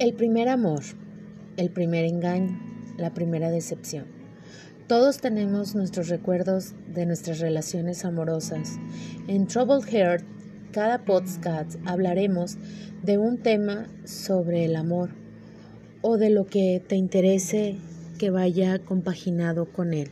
El primer amor, el primer engaño, la primera decepción. Todos tenemos nuestros recuerdos de nuestras relaciones amorosas. En Troubled Heart, cada podcast hablaremos de un tema sobre el amor o de lo que te interese que vaya compaginado con él.